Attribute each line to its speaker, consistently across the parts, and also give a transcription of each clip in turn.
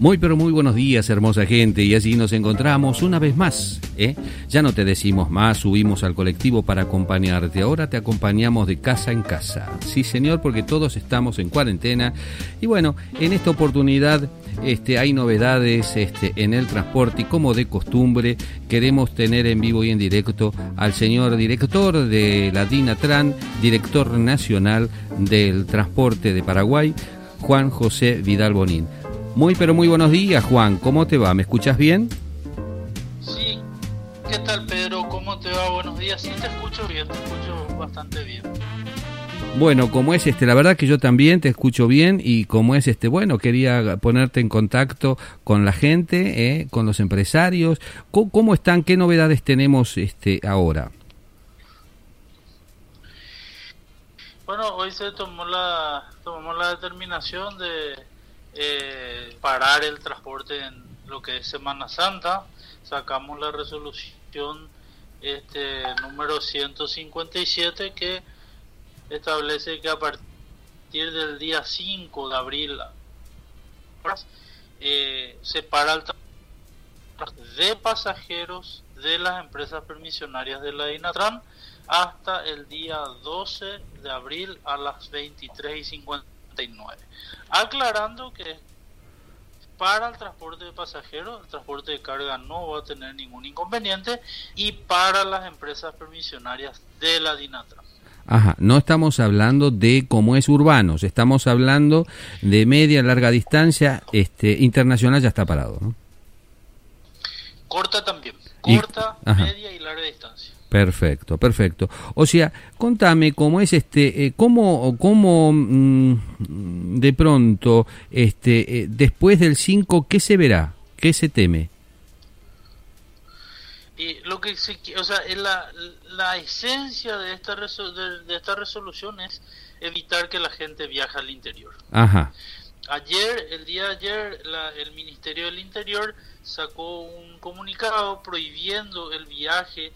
Speaker 1: Muy pero muy buenos días, hermosa gente, y así nos encontramos una vez más. ¿eh? Ya no te decimos más, subimos al colectivo para acompañarte, ahora te acompañamos de casa en casa. Sí, señor, porque todos estamos en cuarentena. Y bueno, en esta oportunidad este, hay novedades este, en el transporte y como de costumbre queremos tener en vivo y en directo al señor director de la DINATRAN, director nacional del transporte de Paraguay, Juan José Vidal Bonín. Muy pero muy buenos días Juan, ¿cómo te va? ¿Me escuchas bien?
Speaker 2: Sí, ¿qué tal Pedro? ¿Cómo te va? Buenos días, sí te escucho bien, te escucho bastante bien.
Speaker 1: Bueno, como es este, la verdad que yo también te escucho bien y como es este, bueno, quería ponerte en contacto con la gente, eh, con los empresarios. ¿Cómo, están? ¿Qué novedades tenemos este ahora?
Speaker 2: Bueno, hoy se tomó la tomamos la determinación de eh, parar el transporte en lo que es Semana Santa. Sacamos la resolución este número 157 que establece que a partir del día 5 de abril eh, se para el de pasajeros de las empresas permisionarias de la INATRAN hasta el día 12 de abril a las 23 y 59. Aclarando que para el transporte de pasajeros, el transporte de carga no va a tener ningún inconveniente y para las empresas permisionarias de la DINATRAN.
Speaker 1: Ajá, no estamos hablando de cómo es urbanos, estamos hablando de media, larga distancia, este, internacional ya está parado, ¿no?
Speaker 2: Corta también, corta, media y larga distancia.
Speaker 1: Perfecto, perfecto. O sea, contame cómo es este, eh, cómo, cómo mm, de pronto, este, eh, después del 5, ¿qué se verá? ¿Qué se teme?
Speaker 2: Y lo que se, o sea, la, la esencia de esta, de, esta resolución es evitar que la gente viaje al interior.
Speaker 1: Ajá.
Speaker 2: Ayer, el día de ayer, el Ministerio del Interior sacó un comunicado prohibiendo el viaje,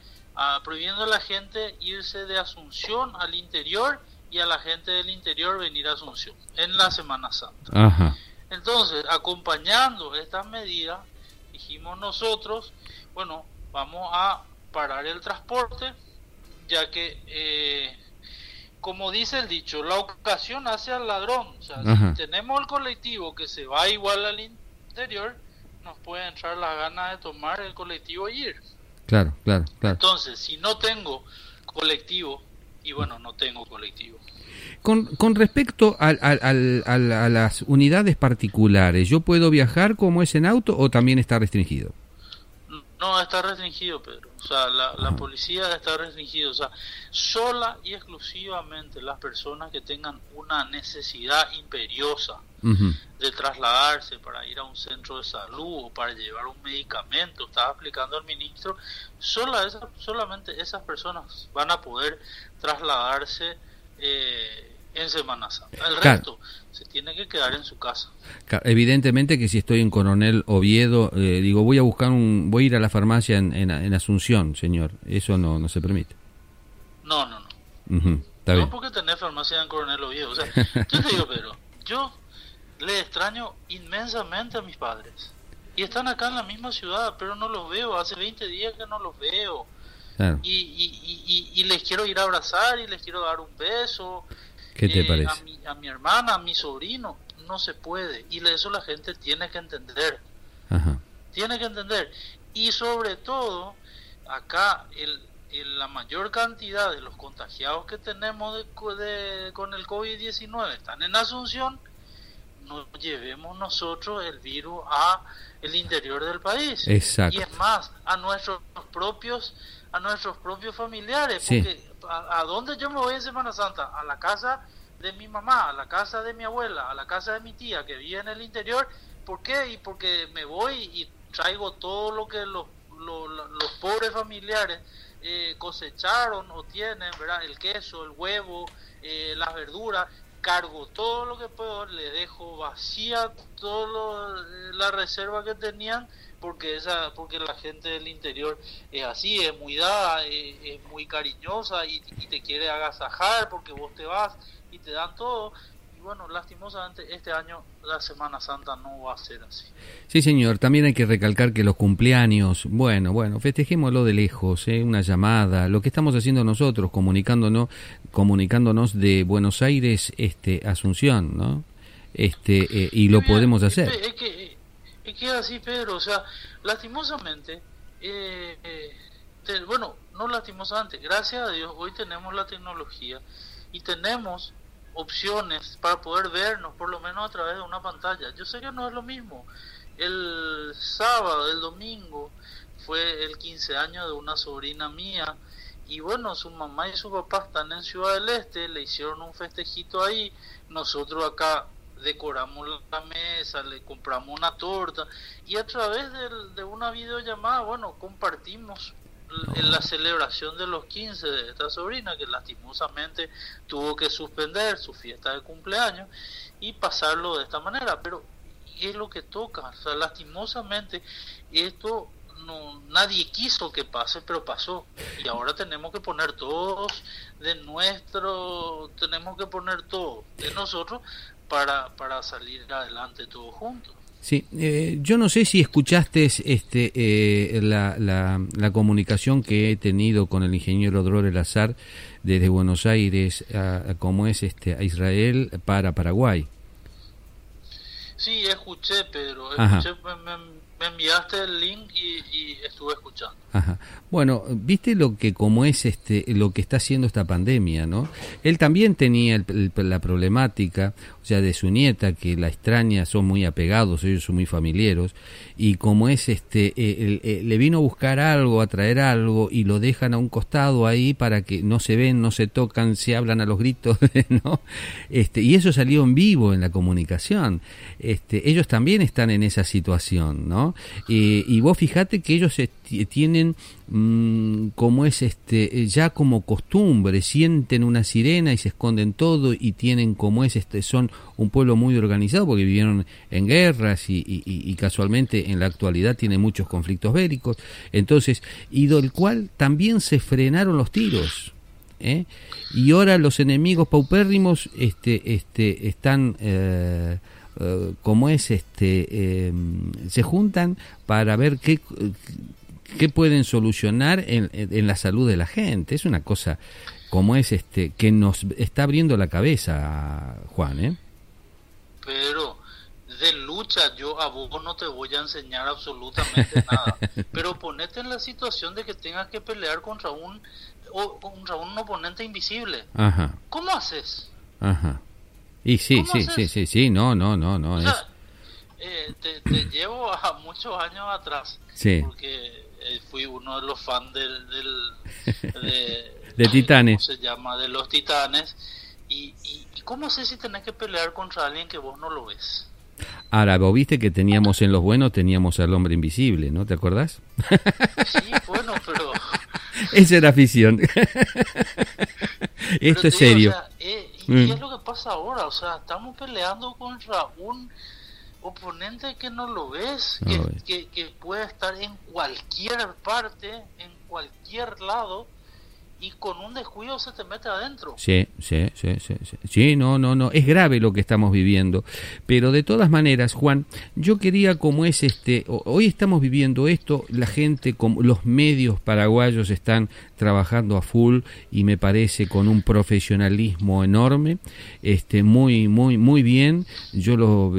Speaker 2: prohibiendo a la gente irse de Asunción al interior y a la gente del interior venir a Asunción en la Semana Santa.
Speaker 1: Ajá.
Speaker 2: Entonces, acompañando estas medidas, dijimos nosotros, bueno, vamos a parar el transporte, ya que, eh, como dice el dicho, la ocasión hace al ladrón. O sea, si tenemos el colectivo que se va igual al interior, nos puede entrar la gana de tomar el colectivo y ir.
Speaker 1: Claro, claro, claro.
Speaker 2: Entonces, si no tengo colectivo, y bueno, no tengo colectivo.
Speaker 1: Con, con respecto a, a, las unidades particulares, ¿yo puedo viajar como es en auto o también está restringido?
Speaker 2: No, está restringido, Pedro. O sea, la, policía está restringido. O sea, sola y exclusivamente las personas que tengan una necesidad imperiosa de trasladarse para ir a un centro de salud o para llevar un medicamento, estaba explicando el ministro, sola esa, solamente esas personas van a poder trasladarse eh, en Semana Santa. El resto se tiene que quedar en su casa.
Speaker 1: Evidentemente que si estoy en Coronel Oviedo, eh, digo, voy a buscar un, voy a ir a la farmacia en, en, Asunción, señor. Eso no, no se permite.
Speaker 2: No, no, no. no porque tener farmacia en Coronel Oviedo. O sea, yo te digo, pero yo le extraño inmensamente a mis padres. Y están acá en la misma ciudad, pero no los veo. Hace 20 días que no los veo. Y, y, y, y, les quiero ir a abrazar y les quiero dar un beso
Speaker 1: ¿Qué te eh, parece?
Speaker 2: A mi, a mi, hermana, a mi sobrino, no se puede. Y eso la gente tiene que entender. Tiene que entender. Y sobre todo, acá el, la mayor cantidad de los contagiados que tenemos de, con el COVID-19 están en Asunción, no llevemos nosotros el virus a el interior del país.
Speaker 1: Exacto.
Speaker 2: Y es más, a nuestros propios a nuestros propios familiares, porque a, dónde yo me voy en Semana Santa? A la casa de mi mamá, a la casa de mi abuela, a la casa de mi tía que vive en el interior. ¿Por qué? Y porque me voy y traigo todo lo que los, los, pobres familiares eh, cosecharon o tienen, ¿verdad? El queso, el huevo, eh, las verduras, cargo todo lo que puedo, le dejo vacía toda la reserva que tenían porque esa porque la gente del interior es así es muy dada es, muy cariñosa y, te quiere agasajar porque vos te vas y te dan todo bueno, lastimosamente este año la Semana Santa no va a ser así.
Speaker 1: Sí, señor, también hay que recalcar que los cumpleaños, bueno, bueno, festejémoslo de lejos, ¿eh? una llamada, lo que estamos haciendo nosotros, comunicándonos, comunicándonos de Buenos Aires, este, Asunción, ¿no? Este, eh, y lo podemos hacer.
Speaker 2: Es que, es que así, Pedro, o sea, lastimosamente, eh, eh, bueno, no lastimosamente, gracias a Dios, hoy tenemos la tecnología y tenemos opciones para poder vernos, por lo menos a través de una pantalla. Yo sé que no es lo mismo. El sábado, el domingo, fue el 15 años de una sobrina mía y bueno, su mamá y su papá están en Ciudad del Este, le hicieron un festejito ahí, nosotros acá decoramos la mesa, le compramos una torta y a través de una videollamada, bueno, compartimos en la celebración de los 15 de esta sobrina que lastimosamente tuvo que suspender su fiesta de cumpleaños y pasarlo de esta manera. Pero es lo que toca o sea lastimosamente esto no nadie quiso que pase pero pasó. Y ahora tenemos que poner todos de nuestro tenemos que poner todo de nosotros para para salir adelante todos juntos
Speaker 1: Sí, eh, yo no sé si escuchaste este, eh, la, la, comunicación que he tenido con el ingeniero Dror Azar desde Buenos Aires, a, como es este, a Israel para Paraguay.
Speaker 2: Sí, escuché, Pedro. Escuché, me enviaste el link y, estuve escuchando.
Speaker 1: Ajá. Bueno, viste lo que como es este lo que está haciendo esta pandemia, ¿no? Él también tenía la problemática, o sea, de su nieta que la extraña, son muy apegados, ellos son muy familiares y como es este eh, eh, le vino a buscar algo, a traer algo y lo dejan a un costado ahí para que no se ven, no se tocan, se hablan a los gritos, ¿no? Este y eso salió en vivo en la comunicación. Este ellos también están en esa situación, ¿no? y vos fijate que ellos tienen mm, como es este ya como costumbre, sienten una sirena y se esconden todo y tienen como es este son un pueblo muy organizado porque vivieron en guerras y, casualmente en la actualidad tiene muchos conflictos bélicos, entonces y del cual también se frenaron los tiros. ¿eh? y ahora los enemigos paupérrimos este, este, están eh, eh, como es este se juntan para ver qué qué pueden solucionar en, en, la salud de la gente es una cosa como es este que nos está abriendo la cabeza Juan ¿eh?
Speaker 2: pero de lucha yo a vos no te voy a enseñar absolutamente nada pero ponete en la situación de que tengas que pelear contra un o, contra un oponente invisible
Speaker 1: Ajá.
Speaker 2: cómo haces
Speaker 1: Ajá y sí, sí, sí, sí, sí, no, no, no, no. es...
Speaker 2: Eh, te, te, llevo a muchos años atrás.
Speaker 1: Sí.
Speaker 2: Porque eh, fui uno de los fans del,
Speaker 1: de, de Titanes.
Speaker 2: ¿Cómo se llama? De los Titanes. Y, y, ¿cómo sé si tenés que pelear contra alguien que vos no lo ves?
Speaker 1: Ahora, vos viste que teníamos en los buenos, teníamos al hombre invisible, ¿no? ¿Te acordás?
Speaker 2: Sí, bueno, pero...
Speaker 1: Esa era afición. Esto es serio.
Speaker 2: Eh, y mm. es lo que pasa ahora, o sea, estamos peleando contra un oponente que no lo ves, que, que, puede estar en cualquier parte, en cualquier lado, y con un descuido se te mete adentro.
Speaker 1: Sí, sí, sí, sí, sí, sí. no, no, no, es grave lo que estamos viviendo. Pero de todas maneras, Juan, yo quería como es este, hoy estamos viviendo esto, la gente, como los medios paraguayos están trabajando a full y me parece con un profesionalismo enorme, este, muy, muy, muy bien. Yo lo,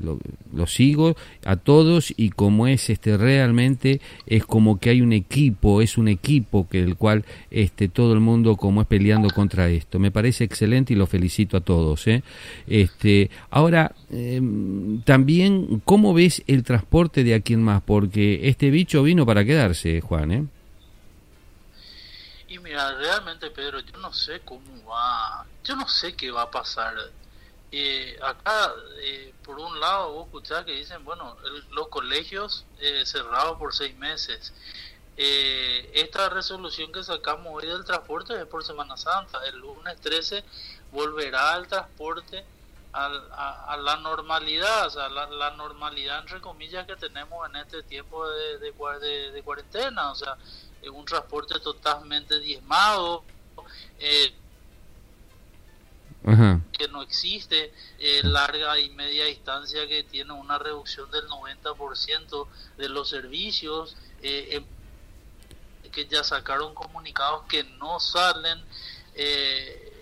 Speaker 1: lo, lo sigo a todos y como es este realmente es como que hay un equipo, es un equipo que el cual este, todo el mundo como es peleando contra esto. Me parece excelente y lo felicito a todos. ¿eh? Este, ahora, em, también, ¿cómo ves el transporte de aquí en más? Porque este bicho vino para quedarse, Juan. ¿eh?
Speaker 2: Y mira, realmente, Pedro, yo no sé cómo va, yo no sé qué va a pasar. Eh, acá, eh, por un lado, vos escuchás que dicen, bueno, los colegios eh, cerrados por seis meses. Eh, esta resolución que sacamos hoy del transporte es por Semana Santa. El lunes 13 volverá al transporte a, la normalidad, o sea, la, normalidad entre comillas que tenemos en este tiempo de, de, cuarentena, o sea, un transporte totalmente diezmado. Eh, que no existe eh, larga y media distancia que tiene una reducción del 90% de los servicios, eh, que ya sacaron comunicados que no salen eh,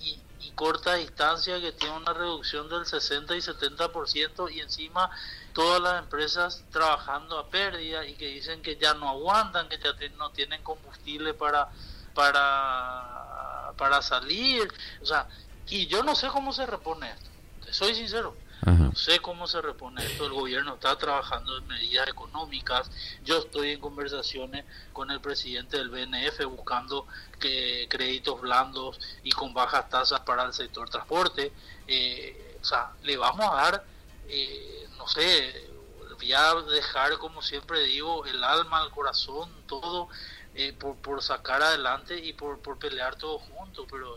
Speaker 2: y, y, corta distancia que tiene una reducción del 60 y 70% y encima todas las empresas trabajando a pérdida y que dicen que ya no aguantan, que ya no tienen combustible para para para salir, o sea, y yo no sé cómo se repone esto, soy sincero. No sé cómo se repone esto. El gobierno está trabajando en medidas económicas. Yo estoy en conversaciones con el presidente del BNF buscando que créditos blandos y con bajas tasas para el sector transporte. Eh, o sea, le vamos a dar, eh, no sé, voy a dejar, como siempre digo, el alma, el corazón, todo eh, por, por sacar adelante y por, por pelear todos juntos. Pero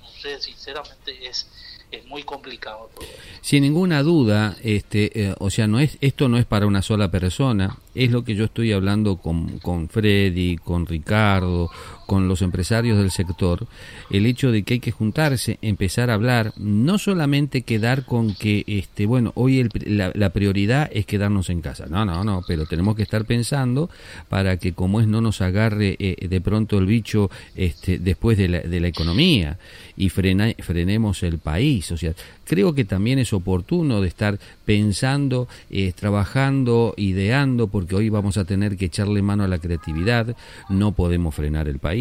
Speaker 2: no sé, sinceramente es es muy complicado.
Speaker 1: Sin ninguna duda, este, eh, o sea, no es esto no es para una sola persona, es lo que yo estoy hablando con, con Freddy, con Ricardo, con los empresarios del sector, el hecho de que hay que juntarse, empezar a hablar, no solamente quedar con que, este, bueno, hoy la, prioridad es quedarnos en casa, no, no, no, pero tenemos que estar pensando para que como es no nos agarre eh, de pronto el bicho este, después de la, de la economía y frena, frenemos el país, o sea, creo que también es oportuno de estar pensando, eh, trabajando, ideando, porque hoy vamos a tener que echarle mano a la creatividad, no podemos frenar el país,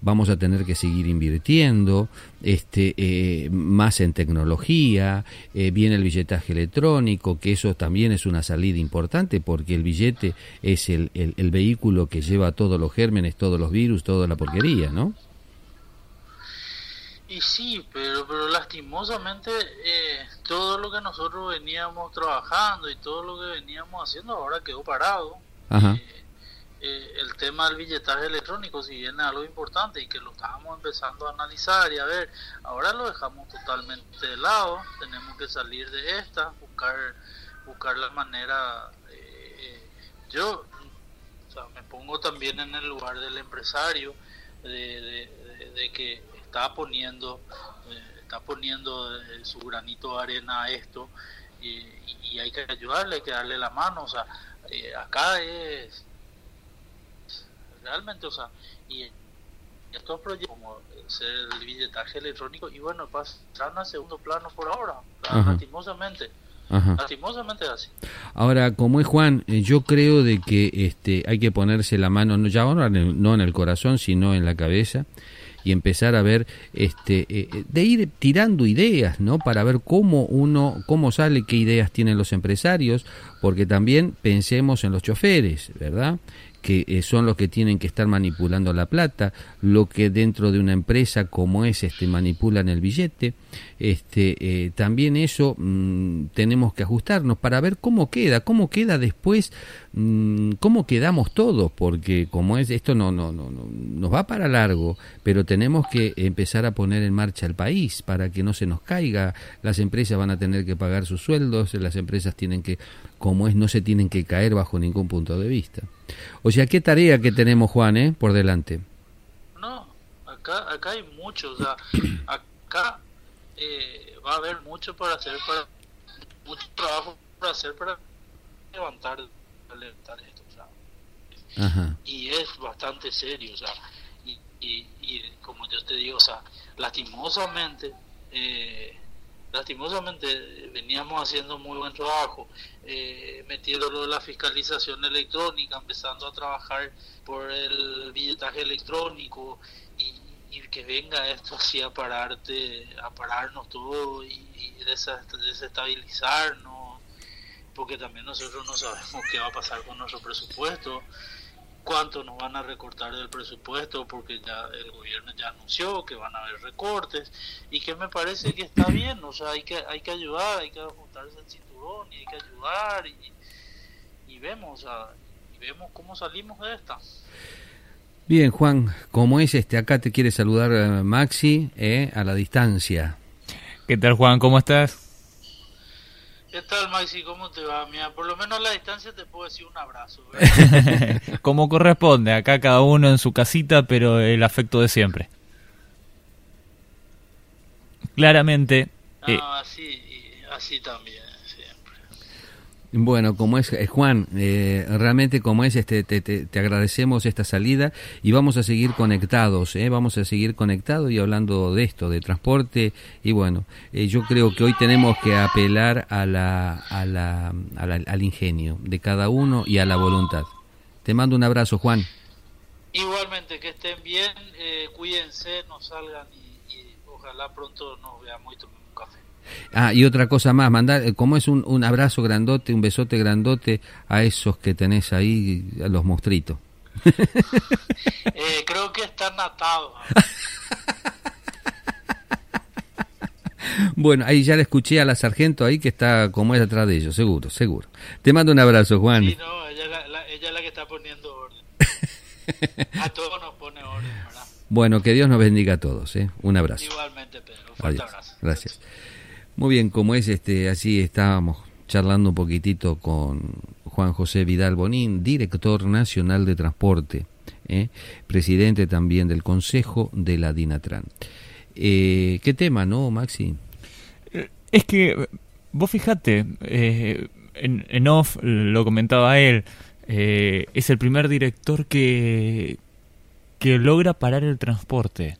Speaker 1: vamos a tener que seguir invirtiendo este, eh, más en tecnología, eh, viene el billetaje electrónico, que eso también es una salida importante, porque el billete es el, el, el vehículo que lleva todos los gérmenes, todos los virus, toda la porquería, ¿no?
Speaker 2: Y sí, pero, pero lastimosamente eh, todo lo que nosotros veníamos trabajando y todo lo que veníamos haciendo ahora quedó parado. Eh, eh, el tema del billetaje electrónico, si bien es algo importante y que lo estábamos empezando a analizar y a ver, ahora lo dejamos totalmente de lado, tenemos que salir de esta, buscar, buscar la manera. yo me pongo también en el lugar del empresario, de, de que está poniendo, eh, está poniendo eh, su granito de arena a esto y, hay que ayudarle, hay que darle la mano, o sea, eh, acá es realmente, o sea, y estos proyectos como el billetaje electrónico y bueno, pasan a segundo plano por ahora, lastimosamente. Lastimosamente así.
Speaker 1: Ahora, como es Juan, yo creo de que este hay que ponerse la mano no ya no en el corazón, sino en la cabeza y empezar a ver este eh, eh, de ir tirando ideas no para ver cómo uno cómo sale qué ideas tienen los empresarios porque también pensemos en los choferes verdad que eh, son los que tienen que estar manipulando la plata, lo que dentro de una empresa como es este manipulan el billete, este eh, también eso mm, tenemos que ajustarnos para ver cómo queda, cómo queda después, mm, cómo quedamos todos, porque como es esto no no no, no nos va para largo, pero tenemos que empezar a poner en marcha el país para que no se nos caiga, las empresas van a tener que pagar sus sueldos, las empresas tienen que como es no se tienen que caer bajo ningún punto de vista. O sea, qué tarea que tenemos, Juan, ¿eh? por delante.
Speaker 2: No, acá, acá hay mucho, o sea, acá eh, va a haber mucho para hacer, para mucho trabajo para hacer para levantar, levantar esto, o sea, y es bastante serio, o sea, y, y, y, como yo te digo, o sea, lastimosamente, eh, lastimosamente veníamos haciendo muy buen trabajo, eh, metiéndolo en la fiscalización electrónica, empezando a trabajar por el billetaje electrónico y, que venga esto así a pararte, a pararnos todo y, y desestabilizarnos, porque también nosotros no sabemos qué va a pasar con nuestro presupuesto cuánto nos van a recortar del presupuesto porque ya el gobierno ya anunció que van a haber recortes y que me parece que está bien, o sea, hay que hay que ayudar, hay que ajustarse el cinturón y hay que ayudar y, vemos, y vemos cómo salimos de esta.
Speaker 1: Bien, Juan, como es este, acá te quiere saludar eh, Maxi eh, a la distancia.
Speaker 3: ¿Qué tal, Juan? ¿Cómo estás?
Speaker 2: ¿Qué tal, Maxi? ¿Cómo te va? Mira, por lo menos a la distancia te puedo decir un abrazo.
Speaker 3: Como corresponde, acá cada uno en su casita, pero el afecto de siempre. claramente...
Speaker 2: eh, así, así también.
Speaker 1: Bueno, como es eh, Juan, eh, realmente como es, este, te, te, agradecemos esta salida y vamos a seguir conectados, eh, vamos a seguir conectados y hablando de esto, de transporte y bueno, eh, yo creo que hoy tenemos que apelar a la, al ingenio de cada uno y a la voluntad. Te mando un abrazo, Juan.
Speaker 2: Igualmente, que estén bien, cuídense, no salgan y, ojalá pronto nos veamos y tomemos un café.
Speaker 1: Ah, y otra cosa más, mandar, eh, como es un, un abrazo grandote, un besote grandote a esos que tenés ahí, a los monstruitos.
Speaker 2: eh, creo que están atados.
Speaker 1: Bueno, ahí ya le escuché a la sargento ahí que está como es atrás de ellos, seguro, seguro. Te mando un abrazo, Juan.
Speaker 2: Sí, no, ella, la, ella es la que está poniendo orden. A todos nos pone orden, ¿verdad?
Speaker 1: Bueno, que Dios nos bendiga a todos, ¿eh? Un abrazo.
Speaker 2: Igualmente, Pedro. Un fuerte abrazo.
Speaker 1: Gracias. Muy bien, como es este, así estábamos charlando un poquitito con Juan José Vidal Bonín, director nacional de transporte, ¿eh? presidente también del Consejo de la Dinatran. Eh, ¿Qué tema, no, Maxi?
Speaker 3: Es que, vos fijate, eh, en, en, off lo comentaba él, es el primer director que, que logra parar el transporte.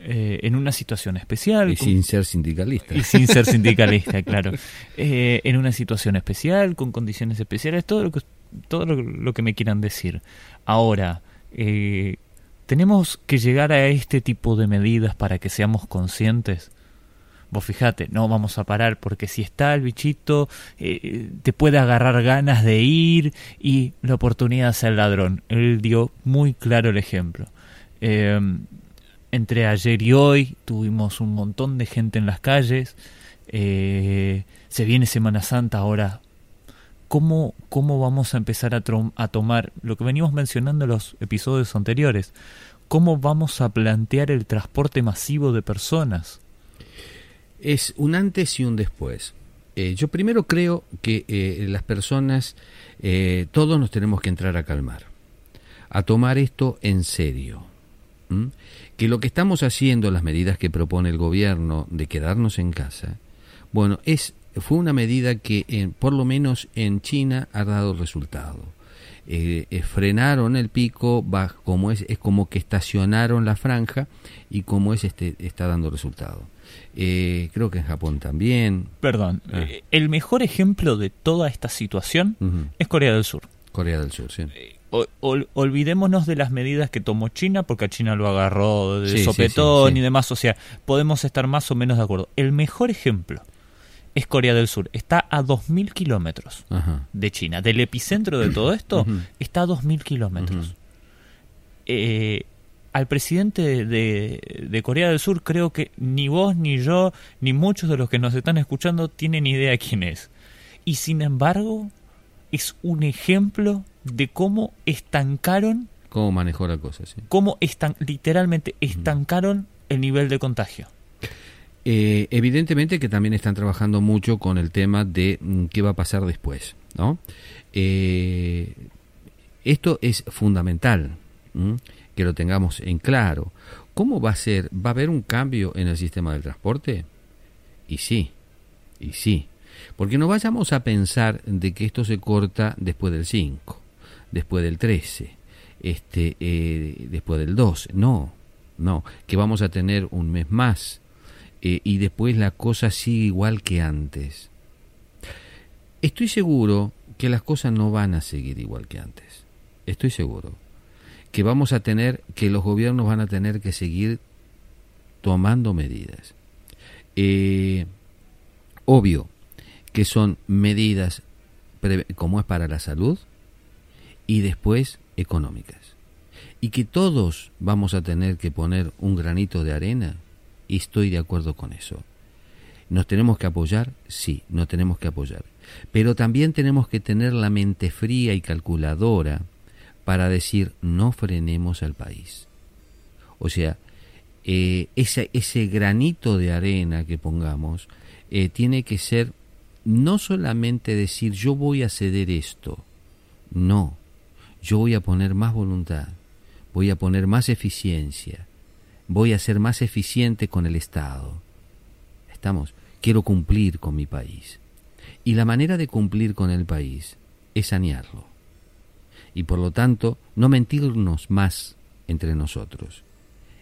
Speaker 3: Eh, en una situación especial.
Speaker 1: Y sin ser sindicalista.
Speaker 3: Y sin ser sindicalista, claro. Eh, en una situación especial, con condiciones especiales, todo lo que, todo lo, que me quieran decir. Ahora, eh, ¿tenemos que llegar a este tipo de medidas para que seamos conscientes? Vos fijate, no vamos a parar porque si está el bichito te puede agarrar ganas de ir y la oportunidad es el ladrón. Él dio muy claro el ejemplo entre ayer y hoy tuvimos un montón de gente en las calles. Eh, se viene Semana Santa ahora. ¿Cómo, cómo vamos a empezar a, tomar lo que venimos mencionando en los episodios anteriores? ¿Cómo vamos a plantear el transporte masivo de personas?
Speaker 1: Es un antes y un después. Eh, yo primero creo que eh, las personas, todos nos tenemos que entrar a calmar, a tomar esto en serio que lo que estamos haciendo, las medidas que propone el gobierno de quedarnos en casa, bueno, es fue una medida que en, por lo menos en China ha dado resultado. Eh, eh, frenaron el pico, va, como es, es como que estacionaron la franja y como es este está dando resultado. Eh, creo que en Japón también.
Speaker 3: Perdón, ah. el mejor ejemplo de toda esta situación es Corea del Sur.
Speaker 1: Corea del Sur, sí
Speaker 3: olvidémonos de las medidas que tomó China, porque a China lo agarró de sopetón y demás. O sea, podemos estar más o menos de acuerdo. El mejor ejemplo es Corea del Sur. Está a 2.000 kilómetros de China. Del epicentro de todo esto está a 2.000 kilómetros. Eh, al presidente de, de, Corea del Sur creo que ni vos, ni yo, ni muchos de los que nos están escuchando tienen idea quién es. Y sin embargo, es un ejemplo de cómo estancaron.
Speaker 1: Cómo manejó la cosa, sí.
Speaker 3: Cómo literalmente estancaron el nivel de contagio.
Speaker 1: Eh, evidentemente que también están trabajando mucho con el tema de mm, qué va a pasar después, ¿no? Eh, esto es fundamental que lo tengamos en claro. ¿Cómo va a ser? ¿Va a haber un cambio en el sistema del transporte? Y sí, y sí. Porque no vayamos a pensar de que esto se corta después del 5 después del 13, este, eh, después del 12. No, no, que vamos a tener un mes más eh, y después la cosa sigue igual que antes. Estoy seguro que las cosas no van a seguir igual que antes. Estoy seguro que vamos a tener, que los gobiernos van a tener que seguir tomando medidas. Eh, obvio que son medidas como es para la salud, y después económicas. Y que todos vamos a tener que poner un granito de arena, y estoy de acuerdo con eso. ¿Nos tenemos que apoyar? Sí, nos tenemos que apoyar. Pero también tenemos que tener la mente fría y calculadora para decir no frenemos al país. O sea, eh, ese, ese, granito de arena que pongamos eh, tiene que ser no solamente decir yo voy a ceder esto, no, yo voy a poner más voluntad, voy a poner más eficiencia, voy a ser más eficiente con el Estado. Estamos, quiero cumplir con mi país. Y la manera de cumplir con el país es sanearlo. Y por lo tanto, no mentirnos más entre nosotros.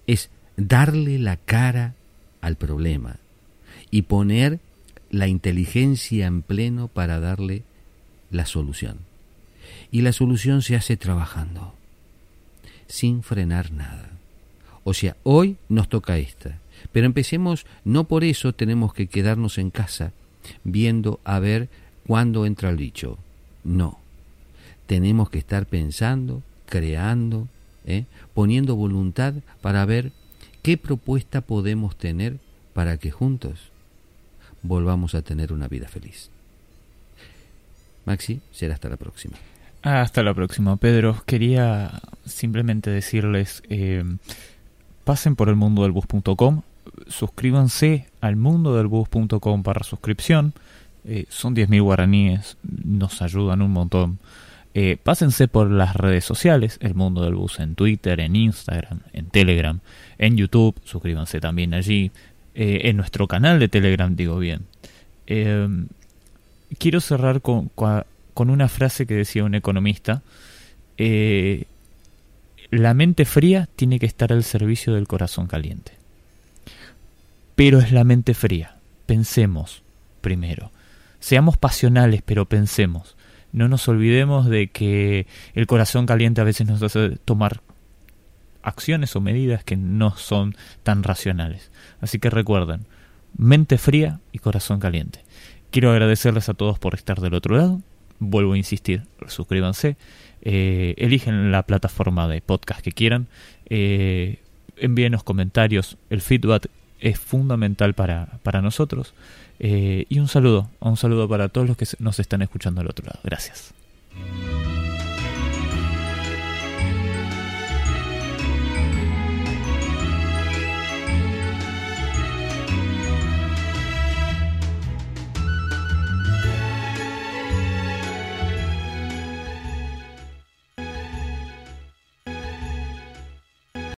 Speaker 1: Es darle la cara al problema y poner la inteligencia en pleno para darle la solución. Y la solución se hace trabajando, sin frenar nada. O sea, hoy nos toca esta, pero empecemos, no por eso tenemos que quedarnos en casa viendo a ver cuándo entra el bicho. No, tenemos que estar pensando, creando, ¿eh? poniendo voluntad para ver qué propuesta podemos tener para que juntos volvamos a tener una vida feliz. Maxi, será hasta la próxima.
Speaker 3: Hasta la próxima, Pedro. Quería simplemente decirles, eh, pasen por el mundo del bus.com, suscríbanse al mundo del bus.com para suscripción. Eh, son 10.000 guaraníes, nos ayudan un montón. Eh, pásense por las redes sociales, el mundo del bus en Twitter, en Instagram, en Telegram, en YouTube, suscríbanse también allí, en nuestro canal de Telegram, digo bien. quiero cerrar con una frase que decía un economista, eh, la mente fría tiene que estar al servicio del corazón caliente. Pero es la mente fría. Pensemos primero. Seamos pasionales, pero pensemos. No nos olvidemos de que el corazón caliente a veces nos hace tomar acciones o medidas que no son tan racionales. Así que recuerden, mente fría y corazón caliente. Quiero agradecerles a todos por estar del otro lado vuelvo a insistir, suscríbanse, eh, eligen la plataforma de podcast que quieran, eh, envíenos comentarios, el feedback es fundamental para, para nosotros. Eh, y un saludo, un saludo para todos los que nos están escuchando al otro lado. Gracias.